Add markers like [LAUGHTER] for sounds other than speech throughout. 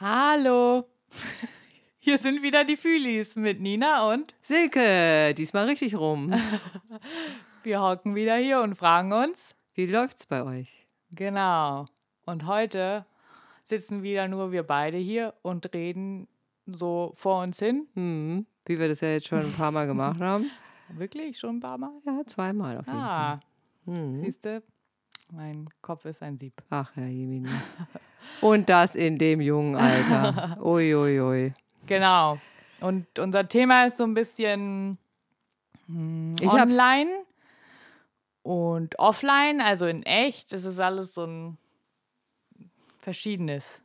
Hallo. [LAUGHS] Hier sind wieder die Fühlis mit Nina und Silke, diesmal richtig rum. [LAUGHS] wir hocken wieder hier und fragen uns, Wie läuft's bei euch? genau. Und heute sitzen wieder nur wir beide hier und reden so vor uns hin. Hm, wie wir das ja jetzt schon ein paar Mal gemacht [LAUGHS] haben. Wirklich schon ein paar Mal? Ja, zweimal auf jeden Ah, Fall. Hm. siehst du, mein Kopf ist ein Sieb. Ach ja, Jemini. Und das in dem jungen Alter. [LAUGHS] Uiuiui. Ui, ui. Genau. Und unser Thema ist so ein bisschen hm, online und offline, also in echt. Das ist alles so ein verschiedenes.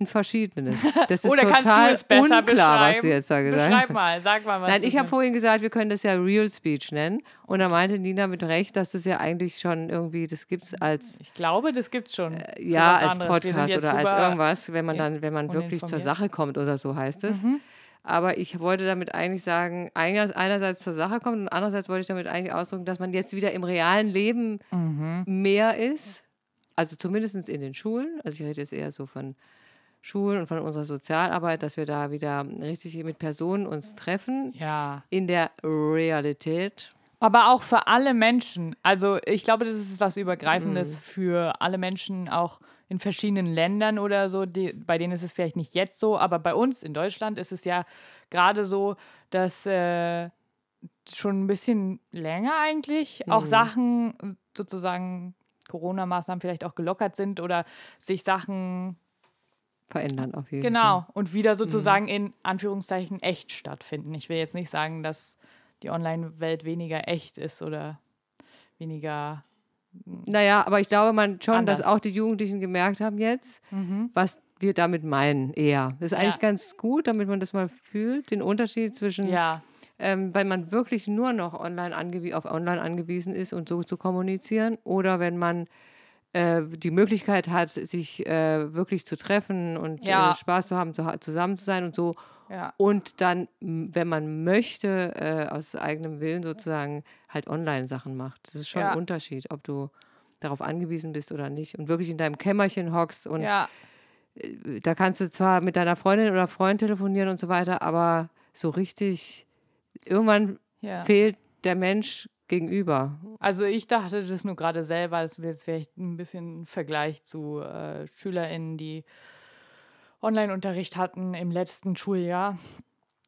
Ein verschiedenes. Das [LAUGHS] ist Oder du total es besser unklar, was du jetzt da gesagt Beschreib hast. mal, sag mal, was Nein, ich habe vorhin gesagt, wir können das ja Real Speech nennen. Und da meinte Nina mit Recht, dass das ja eigentlich schon irgendwie, das gibt es als Ich glaube, das gibt's schon. für Äh, ja, als anderes. Podcast oder als irgendwas, wenn man dann, wenn man wirklich zur. Sache kommt oder so heißt es. Mhm. Aber ich wollte damit eigentlich sagen, einer- einerseits zur Sache kommt und andererseits wollte ich damit eigentlich ausdrücken, dass man jetzt wieder im realen Leben Mhm. mehr ist. Also zumindest in den Schulen. Also ich rede jetzt eher so von Schulen und von unserer Sozialarbeit, dass wir da wieder richtig mit Personen uns treffen Ja. in der Realität. Aber auch für alle Menschen. Also ich glaube, das ist was Übergreifendes Mhm. für alle Menschen, auch in verschiedenen Ländern oder so. Die, bei denen ist es vielleicht nicht jetzt so, aber bei uns in Deutschland ist es ja gerade so, dass äh, schon ein bisschen länger eigentlich auch Mhm. Sachen sozusagen Corona-Maßnahmen vielleicht auch gelockert sind oder sich Sachen Verändern auf jeden Genau. Fall. Und wieder sozusagen in Anführungszeichen echt stattfinden. Ich will jetzt nicht sagen, dass die Online-Welt weniger echt ist oder weniger. Naja, aber ich glaube man schon, dass Anders. auch die Jugendlichen gemerkt haben jetzt, was wir damit meinen eher. Das ist eigentlich Ja. ganz gut, damit man das mal fühlt, den Unterschied zwischen, Ja, ähm, weil man wirklich nur noch online auf online angewiesen ist und so zu kommunizieren oder wenn man äh, die Möglichkeit hat, sich äh, wirklich zu treffen und Ja. äh, Spaß zu haben, zu, zusammen zu sein und so. ja. Und dann, wenn man möchte, äh, aus eigenem Willen sozusagen halt Online-Sachen macht. Das ist schon Ja. ein Unterschied, ob du darauf angewiesen bist oder nicht und wirklich in deinem Kämmerchen hockst und da kannst du zwar mit deiner Freundin oder Freund telefonieren und so weiter, aber so richtig, irgendwann fehlt der Mensch gegenüber. Also ich dachte das nur gerade selber, das ist jetzt vielleicht ein bisschen ein Vergleich zu äh, SchülerInnen, die Online-Unterricht hatten im letzten Schuljahr,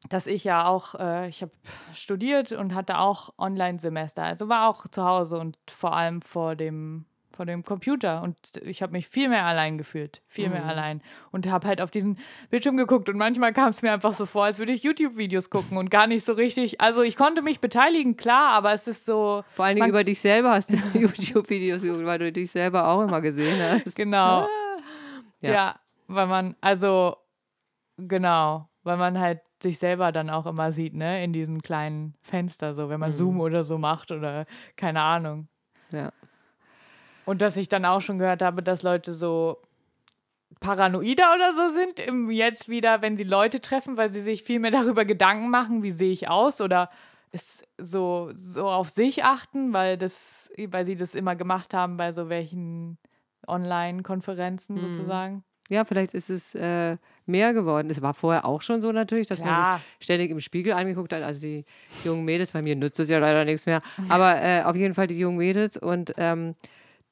dass ich ja auch, äh, ich habe studiert und hatte auch Online-Semester, also war auch zu Hause und vor allem vor dem vor dem Computer und ich habe mich viel mehr allein gefühlt, viel mehr allein und habe halt auf diesen Bildschirm geguckt und manchmal kam es mir einfach so vor, als würde ich YouTube-Videos gucken und gar nicht so richtig, also ich konnte mich beteiligen, klar, aber es ist so, Vor allen Dingen über dich selber hast du [LAUGHS] YouTube-Videos geguckt, weil du dich selber auch immer gesehen hast. Genau. Ja. Ja. weil man, also, genau, weil man halt sich selber dann auch immer sieht, ne, in diesen kleinen Fenster, so, wenn man Zoom oder so macht oder keine Ahnung. Ja. Und dass ich dann auch schon gehört habe, dass Leute so paranoider oder so sind, jetzt wieder, wenn sie Leute treffen, weil sie sich viel mehr darüber Gedanken machen, wie sehe ich aus oder es so, so auf sich achten, weil das, weil sie das immer gemacht haben bei so welchen Online-Konferenzen sozusagen. Ja, vielleicht ist es äh, mehr geworden. Es war vorher auch schon so natürlich, dass man Klar. sich ständig im Spiegel angeguckt hat. Also die jungen Mädels, bei mir nutzt es ja leider nichts mehr, aber äh, auf jeden Fall die jungen Mädels. Und ähm,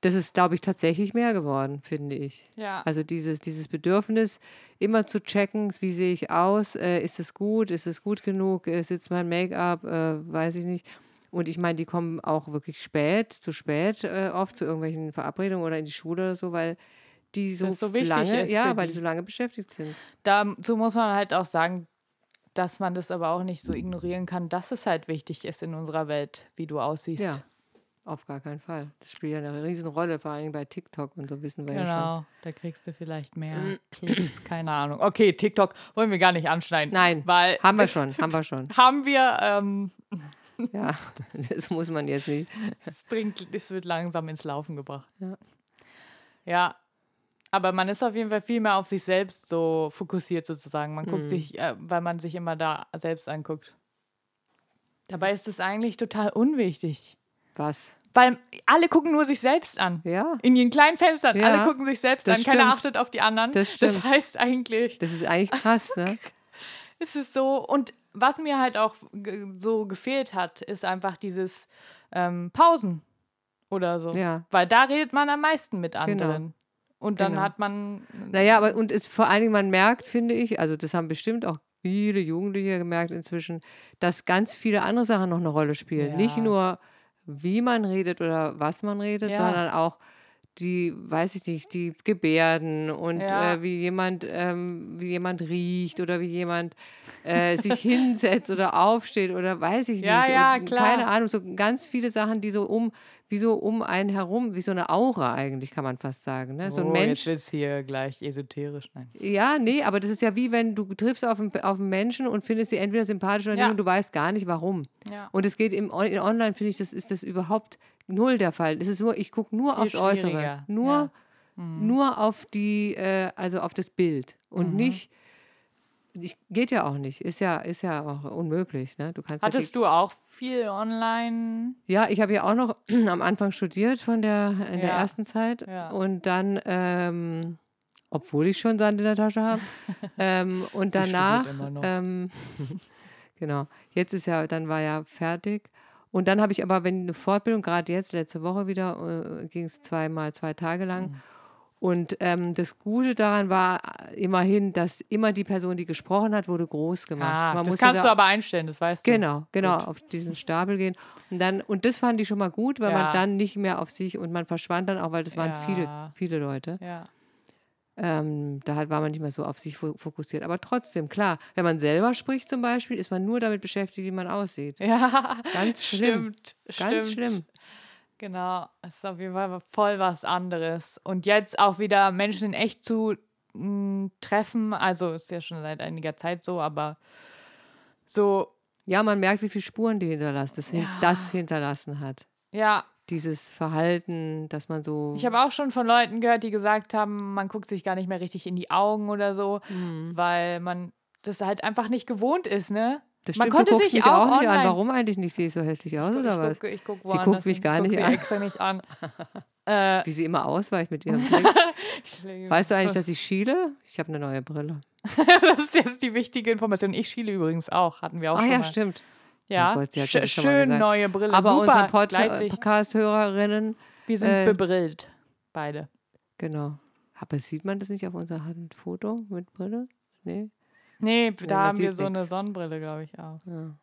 das ist, glaube ich, tatsächlich mehr geworden, finde ich. Ja. Also dieses, dieses Bedürfnis, immer zu checken, wie sehe ich aus, äh, ist es gut, ist es gut genug, äh, sitzt mein Make-up, äh, weiß ich nicht. Und ich meine, die kommen auch wirklich spät, zu spät äh, oft zu irgendwelchen Verabredungen oder in die Schule oder so, weil die so, so lange, ist ja, weil die so lange beschäftigt sind. Dazu muss man halt auch sagen, dass man das aber auch nicht so ignorieren kann, dass es halt wichtig ist in unserer Welt, wie du aussiehst. Ja, auf gar keinen Fall. Das spielt ja eine Riesenrolle, vor allem bei TikTok und so wissen wir ja schon. Genau, da kriegst du vielleicht mehr Klicks, keine Ahnung. Okay, TikTok wollen wir gar nicht anschneiden. Nein, weil haben wir [LAUGHS] schon, haben wir schon. haben wir, ähm, [LAUGHS] Ja, das muss man jetzt nicht. es bringt, es wird langsam ins Laufen gebracht. Ja. Ja, aber man ist auf jeden Fall viel mehr auf sich selbst so fokussiert sozusagen. Man Mhm. guckt sich, äh, weil man sich immer da selbst anguckt. Dabei ist es eigentlich total unwichtig. Was? Weil alle gucken nur sich selbst an. Ja, In ihren kleinen Fenstern. Ja, Alle gucken sich selbst das an. Keiner stimmt. achtet auf die anderen. Das das stimmt. heißt eigentlich, das ist eigentlich krass, ne? [LAUGHS] ist es so. Und was mir halt auch so gefehlt hat, ist einfach dieses ähm, Pausen oder so. Ja. Weil da redet man am meisten mit anderen. Und dann Genau. hat man. Naja, aber und es vor allen Dingen, man merkt, finde ich, also das haben bestimmt auch viele Jugendliche gemerkt inzwischen, dass ganz viele andere Sachen noch eine Rolle spielen. Nicht Ja. nur, wie man redet oder was man redet, Ja. sondern auch die, weiß ich nicht, die Gebärden und Ja. äh, wie jemand, ähm, wie jemand riecht oder wie jemand äh, sich [LAUGHS] hinsetzt oder aufsteht oder weiß ich Ja, nicht. ja, und klar. Keine Ahnung, so ganz viele Sachen, die so um, wie so um einen herum, wie so eine Aura eigentlich, kann man fast sagen. Ne? So ein oh, Mensch. Jetzt es hier gleich esoterisch. Nein. Ja, nee, aber das ist ja wie wenn du triffst auf einen, auf einen Menschen und findest sie entweder sympathisch oder Ja. nicht und du weißt gar nicht warum. Ja. Und es geht im in Online, finde ich, das ist das überhaupt null der Fall. Das ist nur, ich gucke nur Viel aufs Äußere. Nur, ja. Mhm. nur auf die, äh, also auf das Bild. Und nicht, ich, geht ja auch nicht. Ist ja, ist ja auch unmöglich. Ne? Du kannst ja Hattest du auch viel online? ja, ich habe ja auch noch [CLEARS THROAT] am Anfang studiert von der, in der Ja. ersten Zeit. Ja. Und dann, ähm, obwohl ich schon Sand in der Tasche habe. [LAUGHS] ähm, und Sie danach, ähm, [LAUGHS] genau, jetzt ist ja, dann war ja fertig. Und dann habe ich aber, wenn eine Fortbildung, gerade jetzt, letzte Woche wieder, äh, ging es zweimal, zwei Tage lang. Mhm. Und ähm, das Gute daran war immerhin, dass immer die Person, die gesprochen hat, wurde groß gemacht. Ah, Man das kannst da- du aber einstellen, das weißt du. Genau, genau, Gut. auf diesen Stapel gehen. Und dann, und das fand ich schon mal gut, weil Ja. man dann nicht mehr auf sich und man verschwand dann auch, weil das waren viele, Ja. viele Leute. Ja. Ähm, da war man nicht mehr so auf sich fo- fokussiert. Aber trotzdem, klar, wenn man selber spricht zum Beispiel, ist man nur damit beschäftigt, wie man aussieht. Ja, Ganz [LAUGHS] schlimm. stimmt. Ganz stimmt. schlimm. Genau, es ist auf jeden Fall voll was anderes. Und jetzt auch wieder Menschen in echt zu m, treffen, also ist ja schon seit einiger Zeit so, aber so, Ja, man merkt, wie viele Spuren die hinterlassen, das, Ja. das hinterlassen hat. ja, Dieses Verhalten, dass man so. ich habe auch schon von Leuten gehört, die gesagt haben, man guckt sich gar nicht mehr richtig in die Augen oder so, Hm. weil man das halt einfach nicht gewohnt ist, ne? das man stimmt, konnte du guckst sich mich auch auch nicht an. Warum eigentlich nicht? Sehe ich so hässlich aus oder was? ich guck, ich guck Sie guckt mich gar nicht an. extra nicht an. äh, Wie sie immer ausweicht mit ihrem [LAUGHS] Blick. Weißt du eigentlich, dass ich schiele? Ich habe eine neue Brille. [LAUGHS] das ist jetzt die wichtige Information. Ich schiele übrigens auch, hatten wir auch Ach schon ja, mal. stimmt. Ja, das mal schön neue Brille, Aber super, unsere. Podcast-Hörerinnen, Wir sind äh, bebrillt, beide. genau. Aber sieht man das nicht auf unserem Foto mit Brille? Nee. Nee, da haben wir so eine nix. Sonnenbrille, glaube ich, auch. Ja.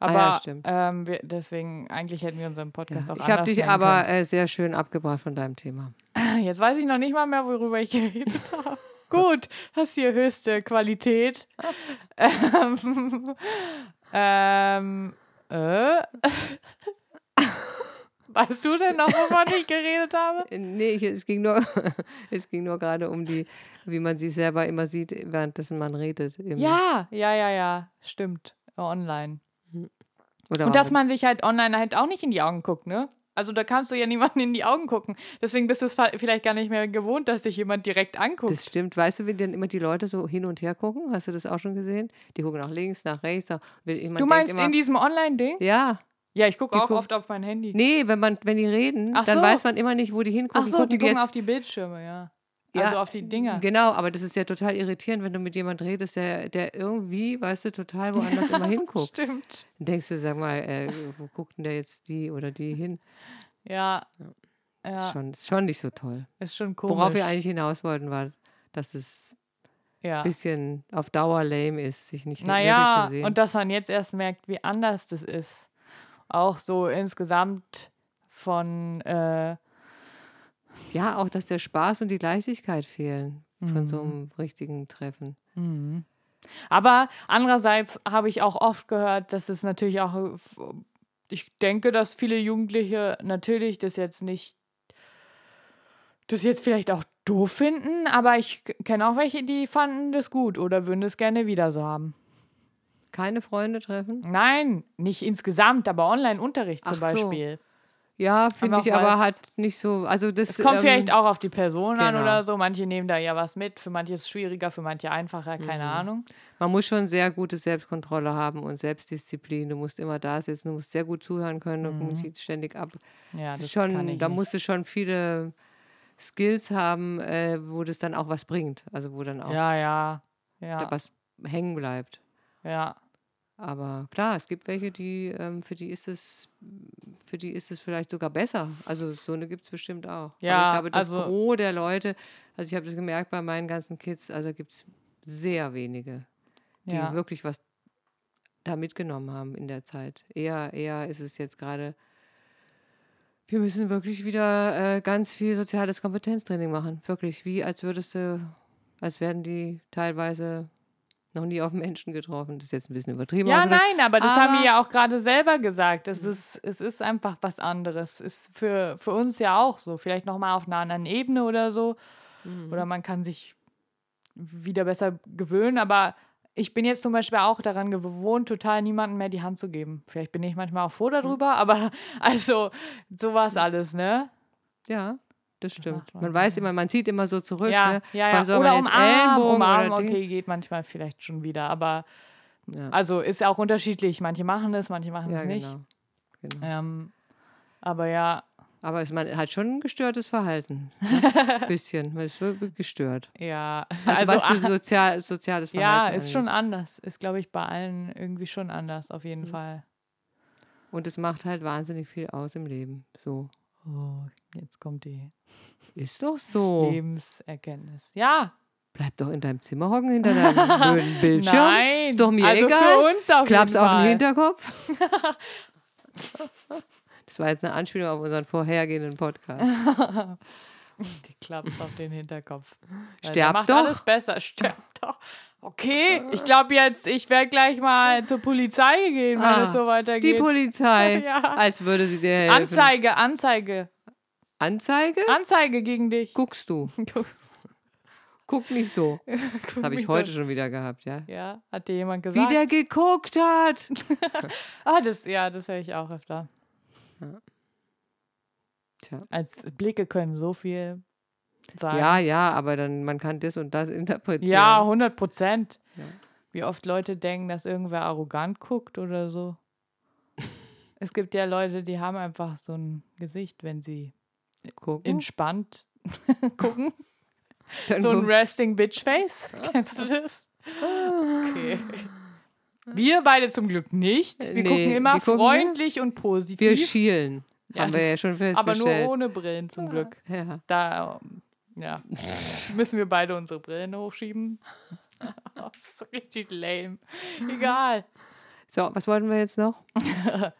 Aber ja, stimmt. ähm, wir, deswegen, eigentlich hätten wir unseren Ja. Podcast auch Ich habe dich aber äh, sehr schön abgebracht von deinem Thema. [CLEARS THROAT] Jetzt weiß ich noch nicht mal mehr, worüber ich [LAUGHS] geredet habe. Gut, hast hier höchste Qualität. [LAUGHS] ähm, ähm, äh. [LAUGHS] Weißt du denn noch, wovon ich geredet habe? Äh, Nee, ich, es ging nur, [LAUGHS] es ging nur gerade um die, wie man sich selber immer sieht, währenddessen man redet. Im, Ja, ja, ja, ja, stimmt. Online. Oder Und dass man sich halt online halt auch nicht in die Augen guckt, ne? Also da kannst du ja niemanden in die Augen gucken. Deswegen bist du es vielleicht gar nicht mehr gewohnt, dass dich jemand direkt anguckt. Das stimmt. Weißt du, wie dann immer die Leute so hin und her gucken? Hast du das auch schon gesehen? Die gucken nach links, nach rechts. Nach, du meinst immer, in diesem Online-Ding? Ja. Ja, ich gucke auch guck- oft auf mein Handy. Nee, wenn, man, wenn die reden, Ach dann so. weiß man immer nicht, wo die hingucken. Ach so, die gucken jetzt, auf die Bildschirme, ja. Ja, Also auf die Dinger. Genau, aber das ist ja total irritierend, wenn du mit jemandem redest, der, der irgendwie, weißt du, total woanders immer hinguckt. [LAUGHS] Stimmt. Dann denkst du, sag mal, äh, wo guckt denn der jetzt die oder die hin? Ja. Ist, Ja, schon, ist schon nicht so toll. ist schon komisch. Worauf wir eigentlich hinaus wollten, war, dass es ja. ein bisschen auf Dauer lame ist, sich nicht Naja, zu sehen. und dass man jetzt erst merkt, wie anders das ist. Auch so insgesamt von, äh, ja, auch, dass der Spaß und die Leichtigkeit fehlen von so Mhm. einem richtigen Treffen. Mhm. Aber andererseits habe ich auch oft gehört, dass es natürlich auch, äh, ich denke, dass viele Jugendliche natürlich das jetzt nicht, das jetzt vielleicht auch doof finden, aber ich kenne auch welche, die fanden das gut oder würden es gerne wieder so haben. Keine Freunde treffen? Nein, nicht insgesamt, aber Online-Unterricht zum Ach so. Ja, finde ich aber halt nicht so. Also das Es kommt ähm, vielleicht auch auf die Person an genau. oder so. Manche nehmen da ja was mit. Für manche ist es schwieriger, für manche einfacher, keine Mhm. Ahnung. Man muss schon sehr gute Selbstkontrolle haben und Selbstdisziplin. Du musst immer da sitzen, du musst sehr gut zuhören können und Mhm. kommunizierst ständig ab. Ja, Das das ist schon, kann ich da musst du schon viele Skills haben, äh, wo das dann auch was bringt. Also wo dann auch Ja, ja, ja, was hängen bleibt. ja. Aber klar, es gibt welche, die, ähm, für die ist es, für die ist es vielleicht sogar besser. Also so eine gibt es bestimmt auch. Aber Ja, ich glaube, das also- Gros der Leute, also ich habe das gemerkt bei meinen ganzen Kids, also gibt es sehr wenige, die ja. wirklich was da mitgenommen haben in der Zeit. Eher, eher ist es jetzt gerade, wir müssen wirklich wieder äh, ganz viel soziales Kompetenztraining machen. Wirklich, wie als würdest du, als wären die teilweise noch nie auf Menschen getroffen. Das ist jetzt ein bisschen übertrieben. Ja, nein, aber das haben aber- wir ja auch gerade selber gesagt. Es ist, es ist einfach was anderes. Ist für, für uns ja auch so. Vielleicht nochmal auf einer anderen Ebene oder so. Mhm. Oder man kann sich wieder besser gewöhnen. Aber ich bin jetzt zum Beispiel auch daran gewohnt, total niemandem mehr die Hand zu geben. Vielleicht bin ich manchmal auch froh darüber, aber [LAUGHS] also sowas alles, ne? Ja, das stimmt. macht man, weiß immer, man zieht immer so zurück. Ja, ne? ja, ja. Oder jetzt umarmen, umarmen, oder okay, geht manchmal vielleicht schon wieder. Aber Ja, also ist ja auch unterschiedlich. Manche machen das, manche machen ja das nicht. genau. genau. Ähm, aber ja, Aber es, man hat schon ein gestörtes Verhalten. Ne? [LAUGHS] bisschen. Man ist gestört. ja. Also, was ah, das sozial, soziales Verhalten ja, ist angeht. schon anders. Ist, glaube ich, bei allen irgendwie schon anders, auf jeden Mhm. Fall. Und es macht halt wahnsinnig viel aus im Leben. So. Oh, jetzt kommt die Ist doch so. Lebenserkenntnis. Ja, Bleib doch in deinem Zimmer hocken hinter deinem [LAUGHS] blöden Bildschirm. nein. Ist doch mir also egal. für uns auf Klapp's auf den. Hinterkopf. [LAUGHS] Das war jetzt eine Anspielung auf unseren vorhergehenden Podcast. [LAUGHS] Die Klaps auf den Hinterkopf. Sterb macht doch. alles besser. Sterb [LAUGHS] doch. Okay, ich glaube jetzt, ich werde gleich mal zur Polizei gehen, wenn Ah, es so Die weitergeht. Polizei, [LAUGHS] Ja. als würde sie dir helfen. Anzeige, Anzeige. Anzeige? Anzeige gegen dich. Guckst du. [LAUGHS] Guck nicht so. Das habe ich heute schon wieder gehabt, ja. Ja, hat dir jemand Wie gesagt? der geguckt hat. ah, das, ja, das höre ich auch öfter. Tja. Als Blicke können so viel sagen. Ja, ja, aber dann man kann das und das [LAUGHS] interpretieren. Ja, 100 Prozent. Ja. Wie oft Leute denken, dass irgendwer arrogant guckt oder so. [LAUGHS] es gibt ja Leute, die haben einfach so ein Gesicht, wenn sie Gucken. entspannt [LAUGHS] gucken. Dann So ein Resting Bitch Face. Kennst du das? Okay. Wir beide zum Glück nicht. Wir Nee, gucken immer wir gucken- freundlich und positiv. wir schielen. Ja, haben wir ja schon aber festgestellt. nur ohne Brillen zum Glück. Ja. Da ja, [LAUGHS] müssen wir beide unsere Brillen hochschieben. [LAUGHS] das ist richtig lame. Egal. So, was wollten wir jetzt noch? [LAUGHS]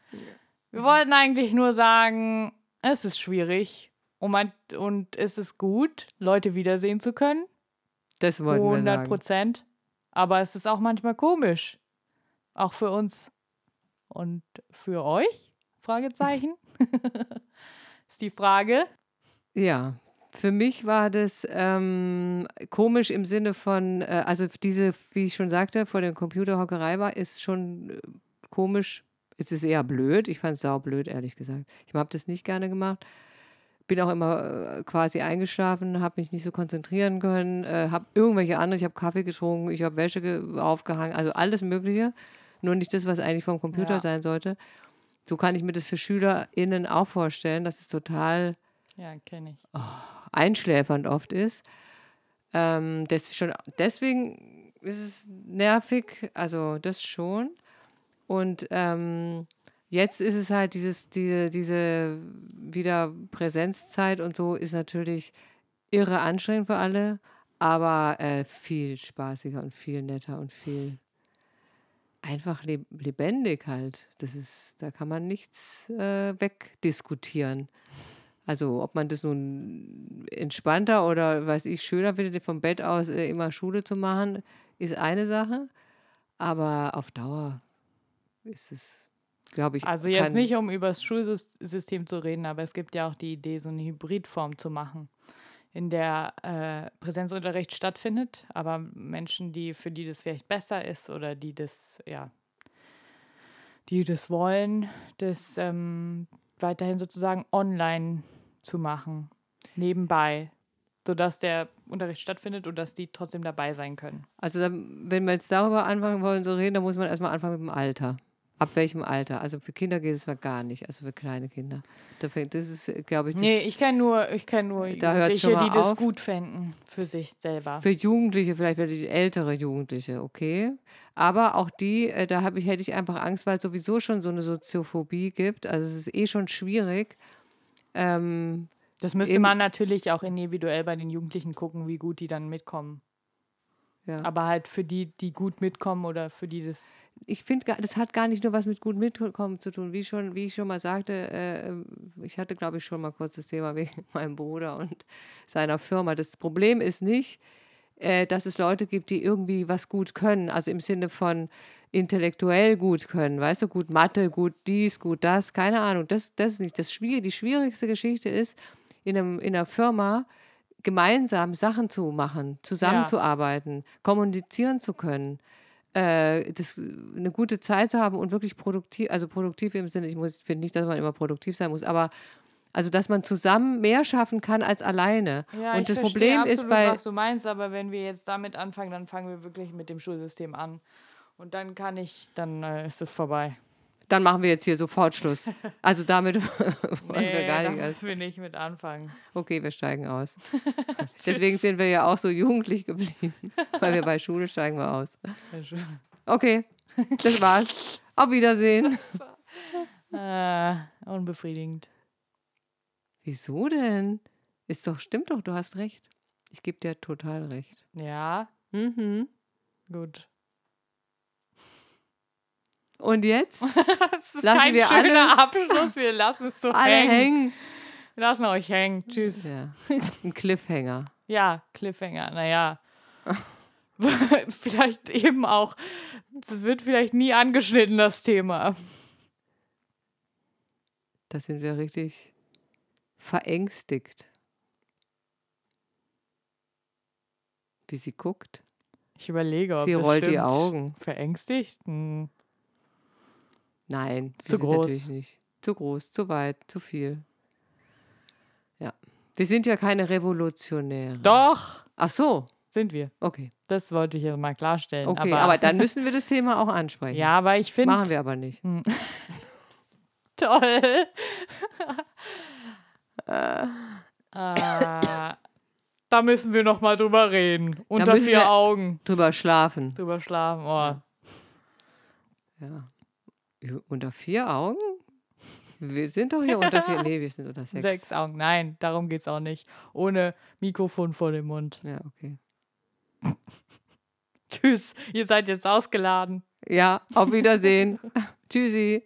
Wir wollten eigentlich nur sagen, es ist schwierig und, man, und es ist gut, Leute wiedersehen zu können. Das wollten wir 100 sagen. Prozent. Aber es ist auch manchmal komisch. Auch für uns. Und für euch? Fragezeichen. [LAUGHS] ist die Frage. Ja, für mich war das ähm, komisch im Sinne von, äh, also diese, wie ich schon sagte, vor der Computerhockerei war, ist schon äh, komisch. Es ist eher blöd. Ich fand es saublöd, ehrlich gesagt. Ich habe das nicht gerne gemacht. Bin auch immer äh, quasi eingeschlafen, habe mich nicht so konzentrieren können, äh, habe irgendwelche andere, ich habe Kaffee getrunken, ich habe Wäsche ge aufgehangen, also alles Mögliche. Nur nicht das, was eigentlich vom Computer Ja. sein sollte. So kann ich mir das für SchülerInnen auch vorstellen. Das ist total Ja, ich. einschläfernd oft ist. Ähm, das schon, deswegen ist es nervig, also das schon. Und ähm, jetzt ist es halt dieses, diese, diese wieder Präsenzzeit und so ist natürlich irre anstrengend für alle, aber äh, viel spaßiger und viel netter und viel einfach leb lebendig halt. Das ist, da kann man nichts äh, wegdiskutieren. Also ob man das nun entspannter oder weiß ich schöner findet, vom Bett aus äh, immer Schule zu machen, ist eine Sache. Aber auf Dauer ist es, glaube ich, Also jetzt nicht, um über das Schulsystem zu reden, aber es gibt ja auch die Idee, so eine Hybridform zu machen, in der äh, Präsenzunterricht stattfindet, aber Menschen, die für die das vielleicht besser ist oder die das, ja, die das wollen, das ähm, weiterhin sozusagen online zu machen, nebenbei, sodass der Unterricht stattfindet und dass die trotzdem dabei sein können. Also, wenn wir jetzt darüber anfangen wollen zu reden, dann muss man erstmal anfangen mit dem Alter. Ab welchem Alter? Also für Kinder geht es mal gar nicht, also für kleine Kinder. Da fängt- Das ist, glaube ich, Nee, ich kenne nur, ich kenn nur Da Jugendliche, die mal das auf. gut fänden für sich selber. für Jugendliche, vielleicht für die ältere Jugendliche, okay. Aber auch die, äh, da hab ich, hätte ich einfach Angst, weil es sowieso schon so eine Soziophobie gibt. Also es ist eh schon schwierig. Ähm, Das müsste man natürlich auch individuell bei den Jugendlichen gucken, wie gut die dann mitkommen. Ja. Aber halt für die, die gut mitkommen oder für die das. ich finde, das hat gar nicht nur was mit gut mitkommen zu tun. Wie, schon, wie ich schon mal sagte, äh, ich hatte, glaube ich, schon mal kurz das Thema [LAUGHS] wegen meinem Bruder und seiner Firma. Das Problem ist nicht, äh, dass es Leute gibt, die irgendwie was gut können, also im Sinne von intellektuell gut können, weißt du, gut Mathe, gut dies, gut das, keine Ahnung, das, das ist nicht. Das Schwierige, die schwierigste Geschichte ist, in, einem, in einer Firma gemeinsam Sachen zu machen, zusammenzuarbeiten, kommunizieren zu können äh, das, eine gute Zeit zu haben und wirklich produktiv, also produktiv im Sinne, ich muss, finde nicht, dass man immer produktiv sein muss, aber also, dass man zusammen mehr schaffen kann als alleine. Ja, und ich das Problem absolut, ist bei, was du meinst, aber wenn wir jetzt damit anfangen, dann fangen wir wirklich mit dem Schulsystem an. Und dann kann ich, dann äh, ist es vorbei. Dann machen wir jetzt hier sofort Schluss. Also damit [LAUGHS] wollen wir Nee, gar da nicht. erst- müssen wir nicht mit anfangen. Okay, wir steigen aus. [LAUGHS] Deswegen sind wir ja auch so jugendlich geblieben, [LAUGHS] weil wir bei Schule steigen wir aus. Okay, das war's. Auf Wiedersehen. äh, unbefriedigend. Wieso denn? Ist doch, stimmt doch, du hast recht. Ich gebe dir total recht. Ja, Mhm. gut. Und jetzt? [LAUGHS] Das ist Lassen kein wir schöner Abschluss. Wir lassen es so [LAUGHS] Alle hängen. hängen. Wir lassen euch hängen. Tschüss. Ja, ein Cliffhanger. [LAUGHS] Ja, Cliffhanger, naja. vielleicht eben auch. Es wird vielleicht nie angeschnitten, das Thema. Da sind wir richtig verängstigt. Wie sie guckt. Ich überlege, ob Sie rollt die. Augen. Verängstigt? Hm. Nein, Zu groß. natürlich nicht. Zu groß, zu weit, zu viel. Ja. Wir sind ja keine Revolutionäre. Doch, Ach so, sind wir. okay. Das wollte ich jetzt mal klarstellen. Okay, aber, aber, dann [LAUGHS] müssen wir das Thema auch ansprechen. Ja, aber ich finde. Machen wir aber nicht. [LAUGHS] Toll. [LAUGHS] äh, da müssen wir noch mal drüber reden. Unter vier Augen. Drüber schlafen. Drüber schlafen. Oh. Ja. Unter vier Augen? Wir sind doch hier unter vier. [LAUGHS] Nee, wir sind unter sechs. Sechs Augen. Nein, darum geht's auch nicht. Ohne Mikrofon vor dem Mund. Ja, okay. [LAUGHS] Tschüss. Ihr seid jetzt ausgeladen. Ja, auf Wiedersehen. [LAUGHS] Tschüssi.